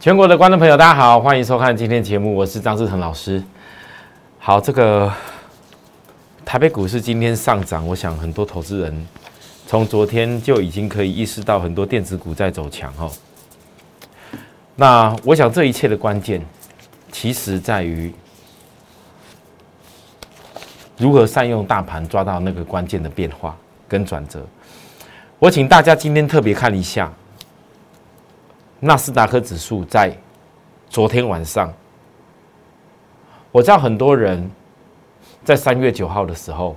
全国的观众朋友，大家好，欢迎收看今天节目，我是张志成老师。好，这个台北股市今天上涨，我想很多投资人从昨天就已经可以意识到很多电子股在走强哦。那我想这一切的关键，其实在于如何善用大盘，抓到那个关键的变化跟转折。我请大家今天特别看一下。纳斯达克指数在昨天晚上，我知道很多人在三月九号的时候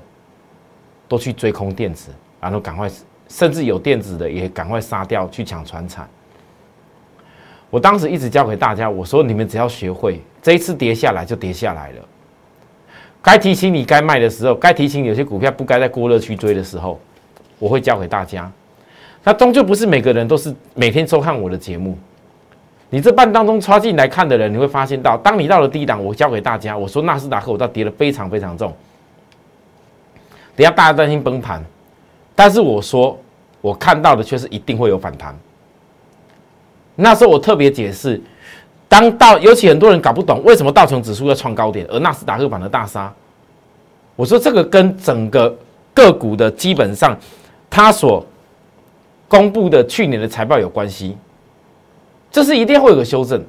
都去追空电子，然后赶快，甚至有电子的也赶快杀掉去抢船产。我当时一直教给大家，我说你们只要学会这一次跌下来就跌下来了，该提醒你该卖的时候，该提醒有些股票不该在过热区追的时候，我会教给大家。那终究不是每个人都是每天收看我的节目。你这半当中插进来看的人，你会发现到，当你到了低档，我教给大家，我说纳斯达克我到跌得非常非常重。等下大家担心崩盘，但是我说我看到的却是一定会有反弹。那时候我特别解释，当到尤其很多人搞不懂为什么道琼指数要创高点，而纳斯达克反而大杀。我说这个跟整个个股的基本上，它所公布的去年的财报有关系，这是一定会有个修正。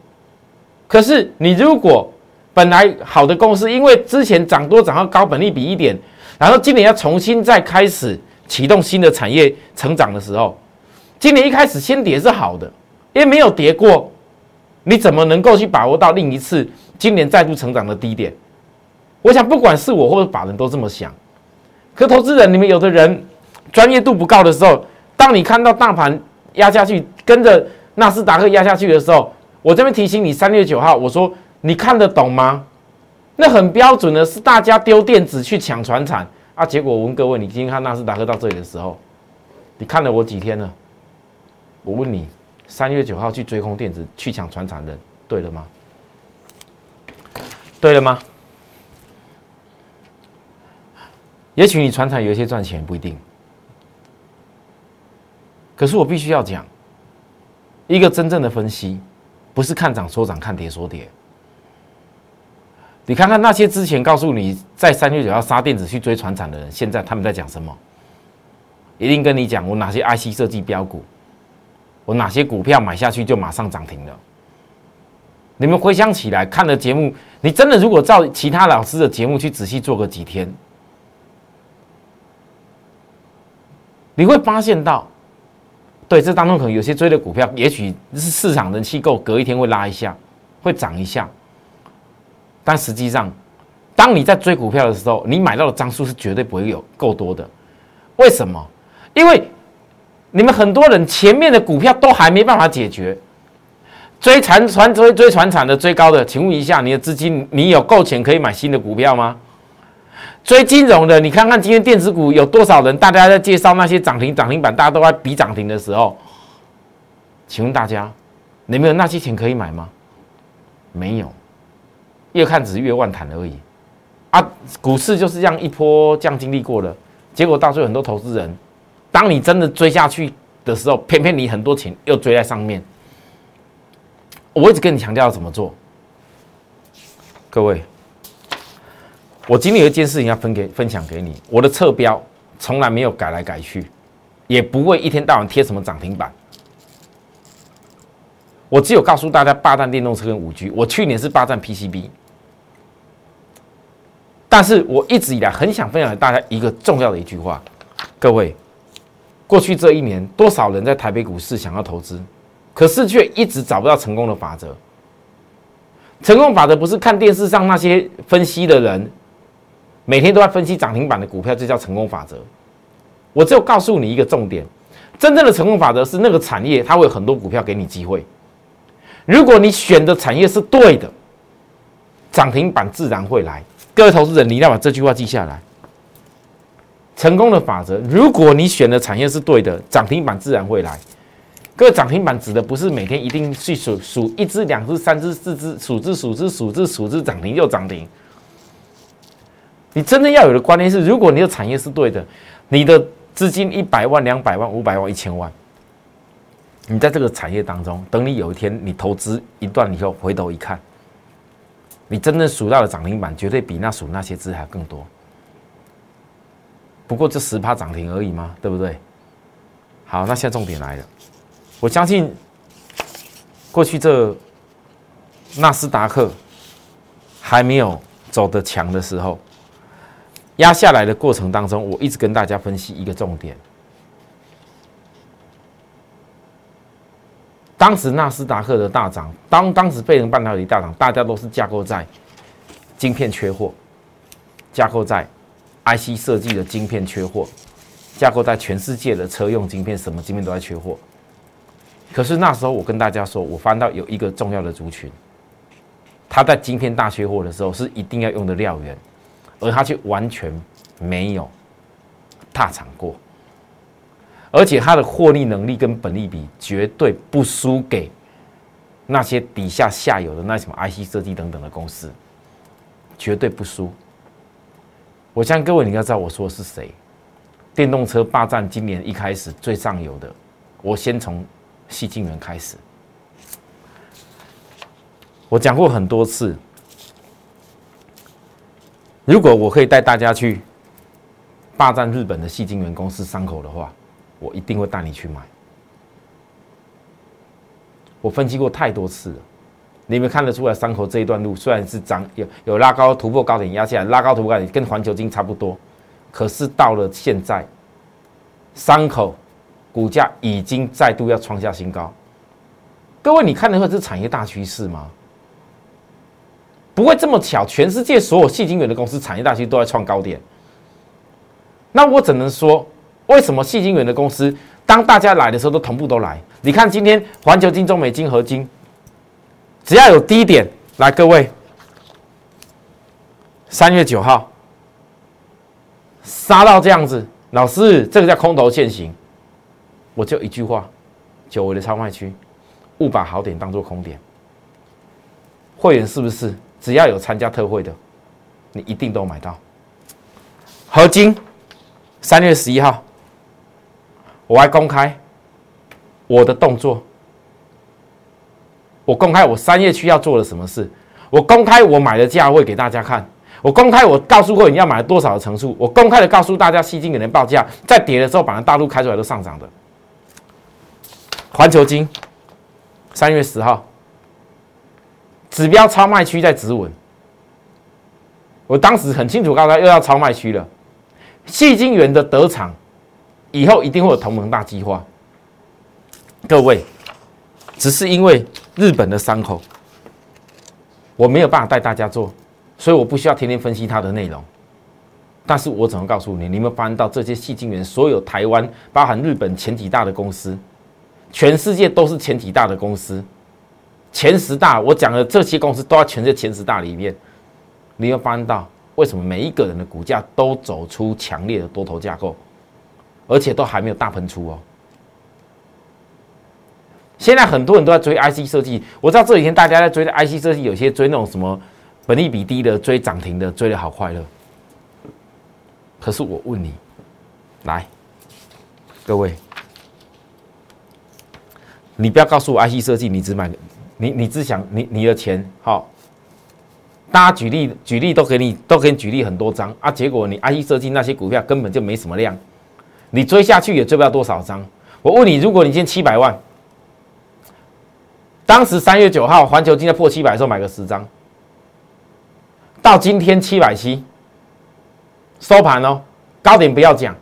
可是你如果本来好的公司，因为之前涨多涨到高本利比一点，然后今年要重新再开始启动新的产业成长的时候，今年一开始先跌是好的，因为没有跌过，你怎么能够去把握到另一次今年再度成长的低点？我想不管是我或者法人都这么想。可投资人，你们有的人专业度不高的时候。当你看到大盘压下去，跟着纳斯达克压下去的时候，我这边提醒你，三月九号我说你看得懂吗？那很标准的是大家丢电子去抢船产啊。结果我问各位，你今天看纳斯达克到这里的时候，你看了我几天了？我问你，三月九号去追空电子去抢船产的，对了吗？对了吗？也许你船产有一些赚钱，不一定。可是我必须要讲，一个真正的分析，不是看涨说涨，看跌说跌。你看看那些之前告诉你在三月九要杀电子去追船厂的人，现在他们在讲什么？一定跟你讲我哪些 IC 设计标股，我哪些股票买下去就马上涨停了。你们回想起来看的节目，你真的如果照其他老师的节目去仔细做个几天，你会发现到。对，这当中可能有些追的股票，也许是市场人气够，隔一天会拉一下，会涨一下。但实际上，当你在追股票的时候，你买到的张数是绝对不会有够多的。为什么？因为你们很多人前面的股票都还没办法解决，追船船追追船产的追高的，请问一下，你的资金你有够钱可以买新的股票吗？追金融的，你看看今天电子股有多少人？大家在介绍那些涨停涨停板，大家都在比涨停的时候，请问大家，你们有那些钱可以买吗？没有，越看只是越万谈而已。啊，股市就是这样一波这样经历过了，结果到最后很多投资人，当你真的追下去的时候，偏偏你很多钱又追在上面。我一直跟你强调怎么做，各位。我今天有一件事情要分给分享给你，我的侧标从来没有改来改去，也不会一天到晚贴什么涨停板。我只有告诉大家霸占电动车跟五 G，我去年是霸占 PCB，但是我一直以来很想分享给大家一个重要的一句话，各位，过去这一年多少人在台北股市想要投资，可是却一直找不到成功的法则。成功法则不是看电视上那些分析的人。每天都在分析涨停板的股票，这叫成功法则。我只有告诉你一个重点：真正的成功法则是那个产业，它会有很多股票给你机会。如果你选的产业是对的，涨停板自然会来。各位投资人，你一定要把这句话记下来。成功的法则：如果你选的产业是对的，涨停板自然会来。各位，涨停板指的不是每天一定去数数一只、两只、三只、四只，数只、数只、数只、数只涨停就涨停。你真的要有的观念是，如果你的产业是对的，你的资金一百万、两百万、五百万、一千万，你在这个产业当中，等你有一天你投资一段以后，回头一看，你真正数到的涨停板，绝对比那数那些字还更多。不过这十趴涨停而已嘛，对不对？好，那现在重点来了，我相信过去这纳斯达克还没有走得强的时候，压下来的过程当中，我一直跟大家分析一个重点。当时纳斯达克的大涨，当当时贝能半导体大涨，大家都是架构在晶片缺货，架构在 IC 设计的晶片缺货，架构在全世界的车用晶片，什么晶片都在缺货。可是那时候我跟大家说，我翻到有一个重要的族群，他在晶片大缺货的时候是一定要用的料源，而他却完全没有踏场过。而且它的获利能力跟本利比绝对不输给那些底下下游的那什么 IC 设计等等的公司，绝对不输。我相信各位你要知道我说的是谁，电动车霸占今年一开始最上游的，我先从细晶圆开始。我讲过很多次，如果我可以带大家去霸占日本的细晶圆公司伤口的话。我一定会带你去买。我分析过太多次了，你们看得出来，三口这一段路虽然是涨，有有拉高突破高点压下来，拉高突破高点跟环球金差不多，可是到了现在，三口股价已经再度要创下新高。各位，你看的会是产业大趋势吗？不会这么巧，全世界所有细晶圆的公司产业大区都在创高点。那我只能说。为什么细晶圆的公司，当大家来的时候都同步都来？你看今天环球金、中美金、合金，只要有低点来，各位，三月九号杀到这样子，老师，这个叫空头现行。我就一句话：久违的超卖区，勿把好点当做空点。会员是不是只要有参加特惠的，你一定都买到？合金，三月十一号。我还公开我的动作，我公开我三月区要做了什么事，我公开我买的价位给大家看，我公开我告诉过你要买多少的层数，我公开的告诉大家吸金给人报价，在跌的时候把它大陆开出来都上涨的。环球金三月十号指标超卖区在止稳，我当时很清楚告诉他又要超卖区了，细金元的得场。以后一定会有同盟大计划。各位，只是因为日本的伤口，我没有办法带大家做，所以我不需要天天分析它的内容。但是我怎么告诉你？你们发现到这些细晶圆，所有台湾包含日本前几大的公司，全世界都是前几大的公司，前十大。我讲的这些公司都在全在前十大里面。你要发现到为什么每一个人的股价都走出强烈的多头架构？而且都还没有大喷出哦。现在很多人都在追 IC 设计，我知道这几天大家在追的 IC 设计，有些追那种什么本利比低的，追涨停的，追的好快乐。可是我问你，来，各位，你不要告诉我 IC 设计，你只买，你你只想你你的钱好。大家举例举例都给你都给你举例很多张啊，结果你 IC 设计那些股票根本就没什么量。你追下去也追不了多少张。我问你，如果你今天七百万，当时三月九号环球金在破七百的时候买个十张，到今天七百七收盘哦，高点不要讲。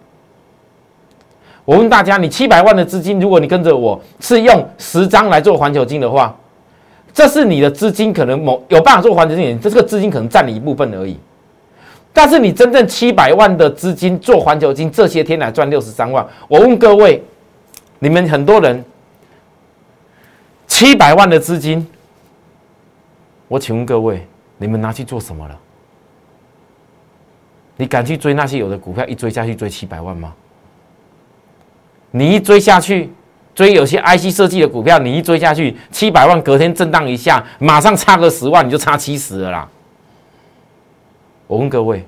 我问大家，你七百万的资金，如果你跟着我是用十张来做环球金的话，这是你的资金可能某有办法做环球金，这个资金可能占你一部分而已。但是你真正七百万的资金做环球金，这些天来赚六十三万。我问各位，你们很多人七百万的资金，我请问各位，你们拿去做什么了？你敢去追那些有的股票？一追下去追七百万吗？你一追下去，追有些 IC 设计的股票，你一追下去七百万，隔天震荡一下，马上差个十万，你就差七十了啦。我问各位，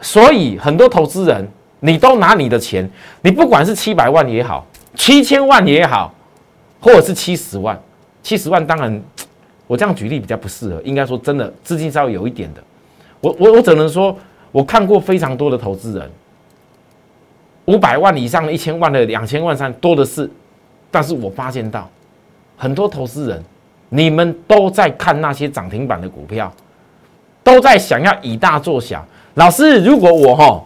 所以很多投资人，你都拿你的钱，你不管是七百万也好，七千万也好，或者是七十万，七十万当然，我这样举例比较不适合，应该说真的资金稍微有一点的，我我我只能说，我看过非常多的投资人，五百万以上的、一千万的、两千万上多的是，但是我发现到很多投资人，你们都在看那些涨停板的股票，都在想要以大做小。老师，如果我哈。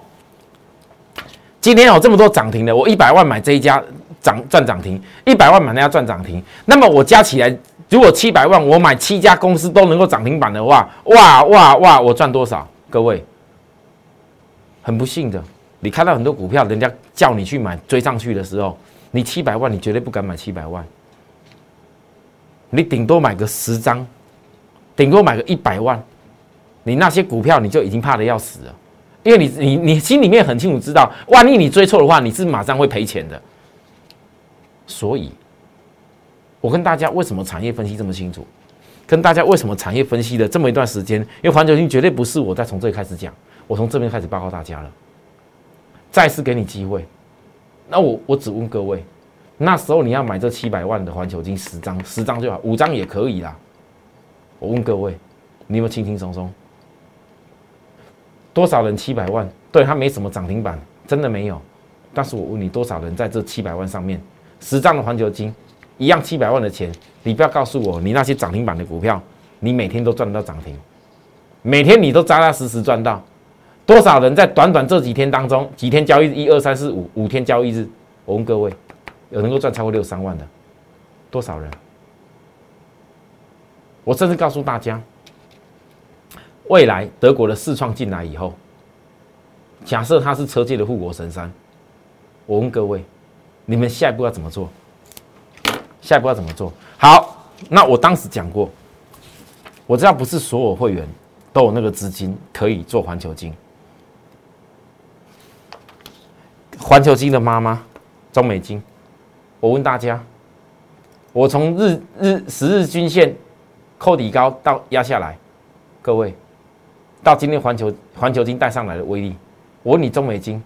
今天有这么多涨停的，我一百万买这一家涨赚涨停，一百万买那家赚涨停，那么我加起来，如果七百万我买七家公司都能够涨停板的话，哇哇哇，我赚多少？各位，很不幸的，你看到很多股票，人家叫你去买追上去的时候，你七百万你绝对不敢买七百万，你顶多买个十张，顶多买个一百万，你那些股票你就已经怕的要死了。因为你你你心里面很清楚知道，万一你追错的话，你是马上会赔钱的。所以，我跟大家为什么产业分析这么清楚？跟大家为什么产业分析的这么一段时间？因为环球金绝对不是我在从这里开始讲，我从这边开始报告大家了。再次给你机会，那我我只问各位，那时候你要买这七百万的环球金十张，十张就好，五张也可以啦。我问各位，你有没有轻轻松松？多少人七百万？对他没什么涨停板，真的没有。但是我问你，多少人在这七百万上面，十张的环球金，一样七百万的钱，你不要告诉我，你那些涨停板的股票，你每天都赚得到涨停，每天你都扎扎实实赚到。多少人在短短这几天当中，几天交易，一二三四五，五天交易日，我问各位，有能够赚超过六三万的，多少人？我甚至告诉大家。未来德国的四创进来以后，假设他是车界的护国神山，我问各位，你们下一步要怎么做？下一步要怎么做？好，那我当时讲过，我知道不是所有会员都有那个资金可以做环球金。环球金的妈妈中美金，我问大家，我从日日十日均线扣底高到压下来，各位。到今天环球环球金带上来的威力，我问你中美金，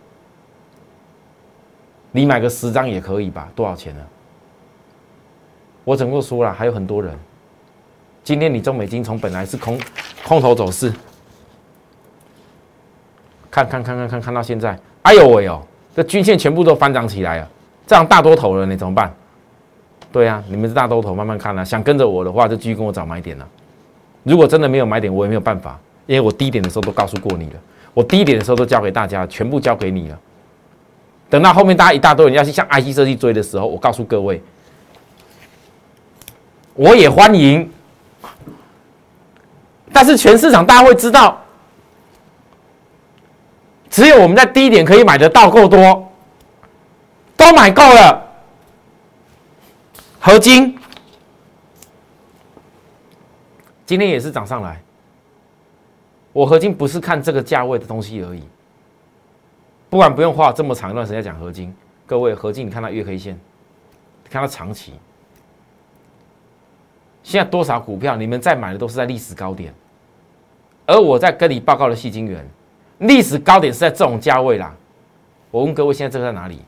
你买个十张也可以吧？多少钱呢？我整个说了，还有很多人。今天你中美金从本来是空空头走势，看看看看看看到现在，哎呦喂哦，这均线全部都翻涨起来了，这样大多头了，你怎么办？对呀，你们是大多头，慢慢看啊。想跟着我的话，就继续跟我找买点了。如果真的没有买点，我也没有办法。因为我低点的时候都告诉过你了，我低点的时候都交给大家，全部交给你了。等到后面大家一大堆人要去向 IC 设计追的时候，我告诉各位，我也欢迎。但是全市场大家会知道，只有我们在低点可以买得到够多，都买够了。合金。今天也是涨上来。我合金不是看这个价位的东西而已，不管不用花这么长一段时间讲合金，各位合金，你看它月 K 线，看它长期，现在多少股票你们在买的都是在历史高点，而我在跟你报告的细晶元，历史高点是在这种价位啦。我问各位，现在这个在哪里？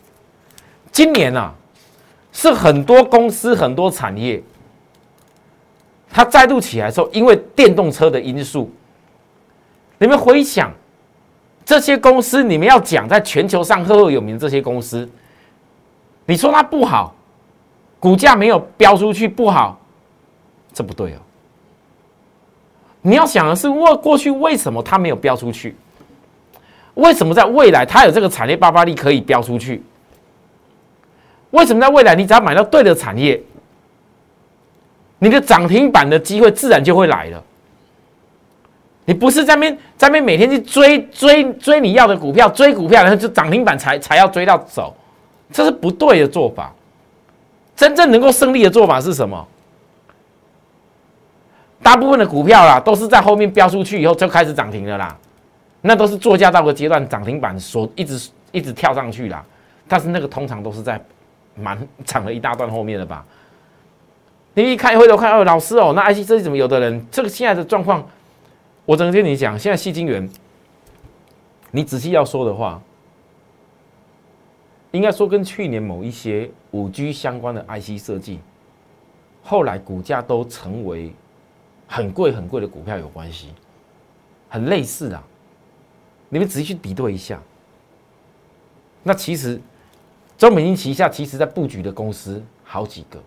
今年啊，是很多公司很多产业，它再度起来的时候，因为电动车的因素。你们回想这些公司，你们要讲在全球上赫赫有名这些公司，你说它不好，股价没有飙出去不好，这不对哦。你要想的是，过过去为什么它没有飙出去？为什么在未来它有这个产业爆发力可以飙出去？为什么在未来你只要买到对的产业，你的涨停板的机会自然就会来了？你不是在边在边每天去追追追你要的股票，追股票然后就涨停板才才要追到走，这是不对的做法。真正能够胜利的做法是什么？大部分的股票啦，都是在后面飙出去以后就开始涨停了啦，那都是作价到个阶段，涨停板所一直一直跳上去啦。但是那个通常都是在蛮涨了一大段后面的吧？你一看回头看哦，老师哦，那 IC 设计怎么有的人这个现在的状况？我只能跟你讲，现在细晶圆，你仔细要说的话，应该说跟去年某一些五 G 相关的 IC 设计，后来股价都成为很贵很贵的股票有关系，很类似啊。你们仔细去比对一下，那其实中美金旗下其实在布局的公司好几个，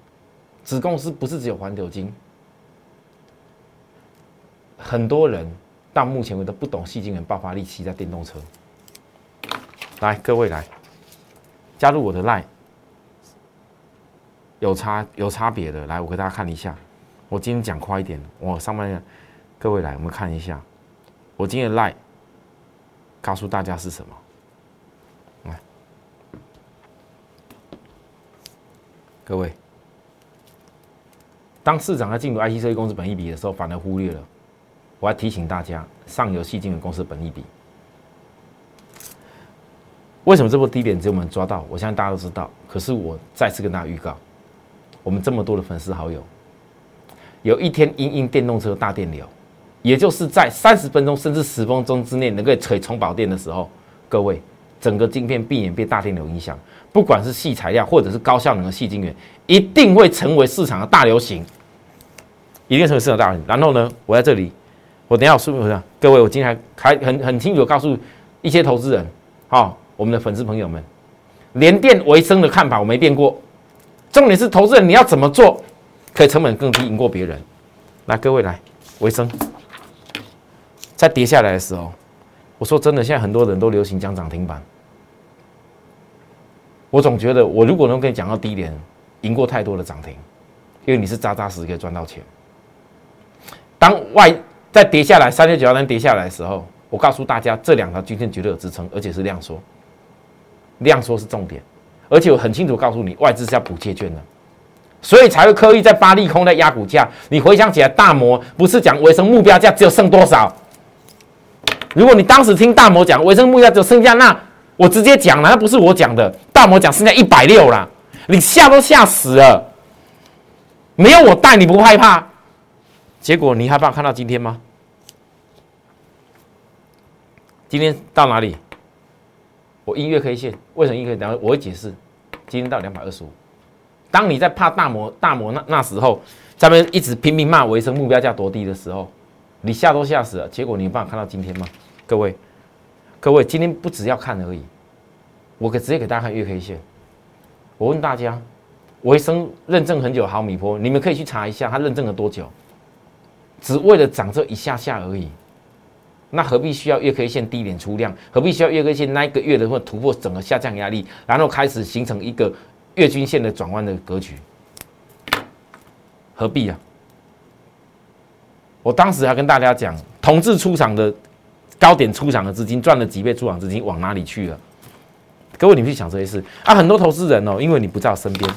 子公司不是只有环球金，很多人到目前为止不懂细晶元爆发力期在电动车。来，各位来加入我的 line，有差有差别的，来我给大家看一下。我今天讲快一点，我上半各各位来，我们看一下，我今天的 line 告诉大家是什么。来，各位，当市场在进入 IC 设计公司本益比的时候，反而忽略了。我要提醒大家，上游细晶圆公司本益比。为什么这波低点只有我们抓到？我相信大家都知道。可是我再次跟大家预告，我们这么多的粉丝好友，有一天因应电动车大电流，也就是在三十分钟甚至十分钟之内能够可以充饱电的时候，各位整个晶片避免被大电流影响，不管是细材料或者是高效能的细晶圆，一定会成为市场的大流行，一定成为市场大流行。然后呢，我在这里，我等下说一下，各位，我今天还还很很清楚告诉一些投资人，好。我们的粉丝朋友们，连电为生的看法我没变过。重点是投资人你要怎么做，可以成本更低，赢过别人。来，各位来，维生，在跌下来的时候，我说真的，现在很多人都流行讲涨停板。我总觉得，我如果能跟你讲到低点，赢过太多的涨停，因为你是扎扎实实可以赚到钱。当外在跌下来，三六九幺单跌下来的时候，我告诉大家，这两条均线绝对有支撑，而且是量缩。量缩是重点，而且我很清楚告诉你，外资是要补借券的，所以才会刻意在发利空在压股价。你回想起来，大摩不是讲维生目标价只有剩多少？如果你当时听大摩讲维生目标只剩下那，我直接讲了，那不是我讲的，大摩讲剩下一百六了，你吓都吓死了。没有我带你不害怕，结果你害怕看到今天吗？今天到哪里？我音乐 K 线为什么音乐？等下我会解释。今天到两百二十五。当你在怕大摩大摩那那时候，咱们一直拼命骂维生目标价多低的时候，你吓都吓死了。结果你有办法看到今天吗？各位，各位，今天不只要看而已。我可直接给大家看月 K 线。我问大家，维生认证很久毫米波，你们可以去查一下，它认证了多久？只为了涨这一下下而已。那何必需要月 K 线低点出量？何必需要月 K 线那一个月的或突破整个下降压力，然后开始形成一个月均线的转弯的格局？何必啊？我当时还跟大家讲，同志出场的高点出场的资金赚了几倍出场资金往哪里去了？各位，你们去想这些事啊！很多投资人哦，因为你不在我身边，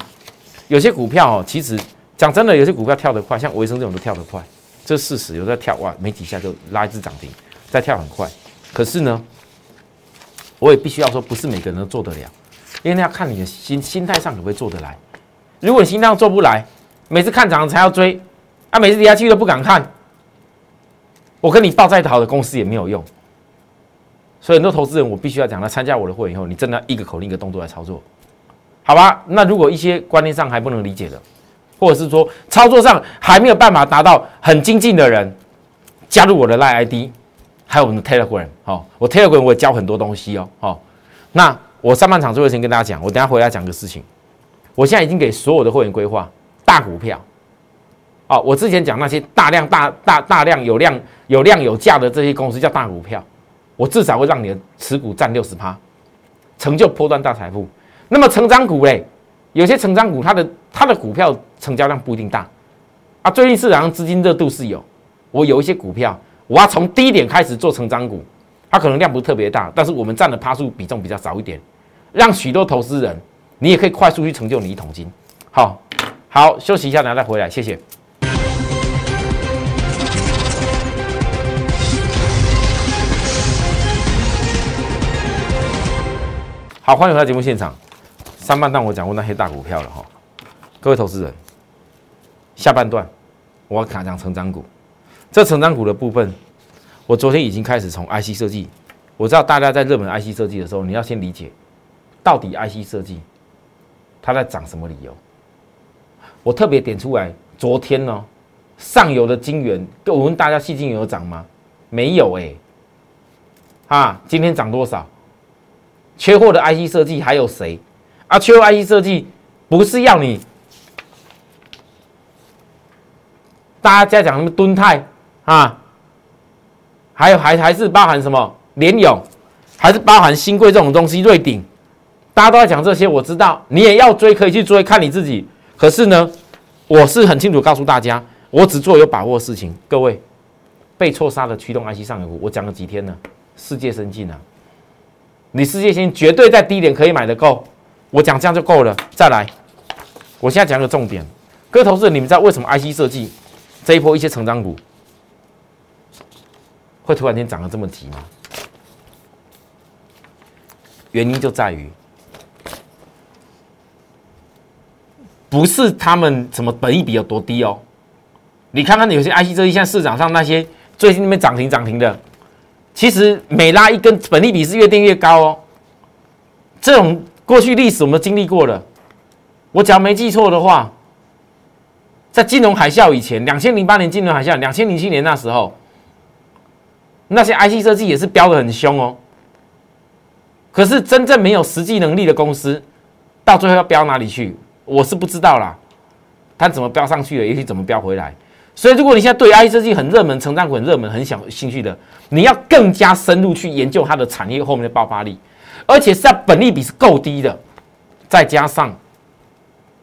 有些股票哦，其实讲真的，有些股票跳得快，像维生这种都跳得快，这事实。有在跳哇，没几下就拉一只涨停。再跳很快，可是呢，我也必须要说，不是每个人都做得了，因为那要看你的心心态上可不可以做得来。如果你心态上做不来，每次看涨才要追，啊，每次跌下去都不敢看，我跟你报再好的公司也没有用。所以很多投资人，我必须要讲，他参加我的会以后，你真的一个口令一个动作来操作，好吧？那如果一些观念上还不能理解的，或者是说操作上还没有办法达到很精进的人，加入我的赖 ID。还有我们的 Telegram，好，我 Telegram 我也教很多东西哦，好，那我上半场最后先跟大家讲，我等下回来讲个事情，我现在已经给所有的会员规划大股票，哦，我之前讲那些大量大大大量有量有量有价的这些公司叫大股票，我至少会让你的持股占六十趴，成就波段大财富。那么成长股嘞，有些成长股它的它的股票成交量不一定大，啊，最近市场上资金热度是有，我有一些股票。我要从低点开始做成长股，它可能量不是特别大，但是我们占的趴数比重比较少一点，让许多投资人你也可以快速去成就你一桶金。好，好，休息一下，然后再回来，谢谢。好，欢迎回到节目现场。上半段我讲过那些大股票了哈，各位投资人，下半段我要讲成长股。这成长股的部分，我昨天已经开始从 IC 设计。我知道大家在热门 IC 设计的时候，你要先理解到底 IC 设计它在涨什么理由？我特别点出来，昨天呢，上游的晶圆，我问大家，细晶有涨吗？没有哎，啊，今天涨多少？缺货的 IC 设计还有谁？啊，缺货 IC 设计不是要你，大家在讲什么敦泰啊？还有还还是包含什么联勇，还是包含新贵这种东西？瑞鼎，大家都在讲这些，我知道你也要追，可以去追，看你自己。可是呢，我是很清楚告诉大家，我只做有把握的事情。各位，被错杀的驱动 IC 上游，我讲了几天了？世界生进啊，你世界先绝对在低点可以买的够，我讲这样就够了。再来，我现在讲个重点，各位投资者，你们知道为什么 IC 设计这一波一些成长股会突然间涨得这么急吗？原因就在于。不是他们什么本益比有多低哦，你看看有些 IC 设计，像市场上那些最近那边涨停涨停的，其实每拉一根本利比是越定越高哦。这种过去历史我们经历过了，我只要没记错的话，在金融海啸以前，两千零八年金融海啸，两千零七年那时候，那些 IC 设计也是飙的很凶哦。可是真正没有实际能力的公司，到最后要飙哪里去？我是不知道啦，它怎么飙上去了，也许怎么飙回来。所以，如果你现在对 I 设计很热门、成长股很热门、很想兴趣的，你要更加深入去研究它的产业后面的爆发力，而且是在本利比是够低的，再加上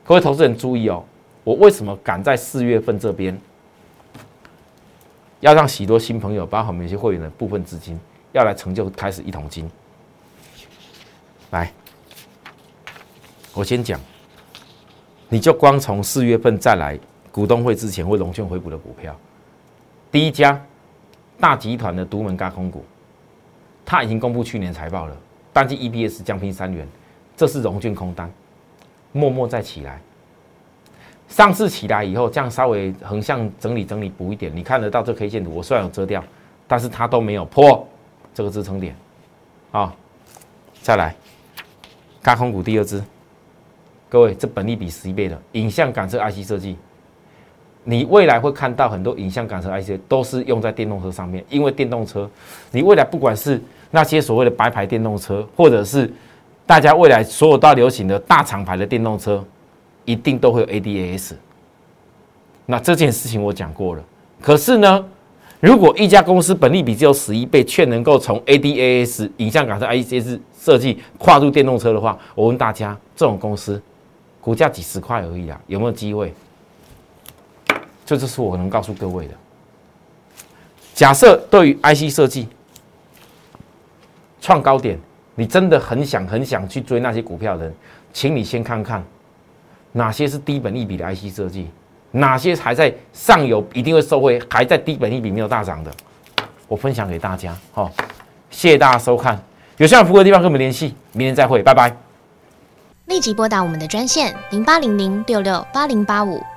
各位投资人注意哦，我为什么敢在四月份这边要让许多新朋友，包括我们一些会员的部分资金，要来成就开始一桶金？来，我先讲。你就光从四月份再来股东会之前会融券回补的股票，第一家大集团的独门高空股，它已经公布去年财报了，单季 EPS 降平三元，这是融券空单，默默再起来。上次起来以后，这样稍微横向整理整理补一点，你看得到这 K 线图，我虽然有遮掉，但是它都没有破这个支撑点，啊，再来高空股第二支。各位，这本利比十一倍的影像感测 IC 设计，你未来会看到很多影像感测 IC 都是用在电动车上面，因为电动车，你未来不管是那些所谓的白牌电动车，或者是大家未来所有都流行的大厂牌的电动车，一定都会有 ADAS。那这件事情我讲过了，可是呢，如果一家公司本利比只有十一倍，却能够从 ADAS 影像感测 IC 设计跨入电动车的话，我问大家，这种公司？股价几十块而已啊，有没有机会？这就是我能告诉各位的。假设对于 IC 设计创高点，你真的很想很想去追那些股票的人，请你先看看哪些是低本一比的 IC 设计，哪些还在上游一定会收回，还在低本一比没有大涨的，我分享给大家。好，谢谢大家收看，有需要服务的地方跟我们联系，明天再会，拜拜。立即拨打我们的专线零八零零六六八零八五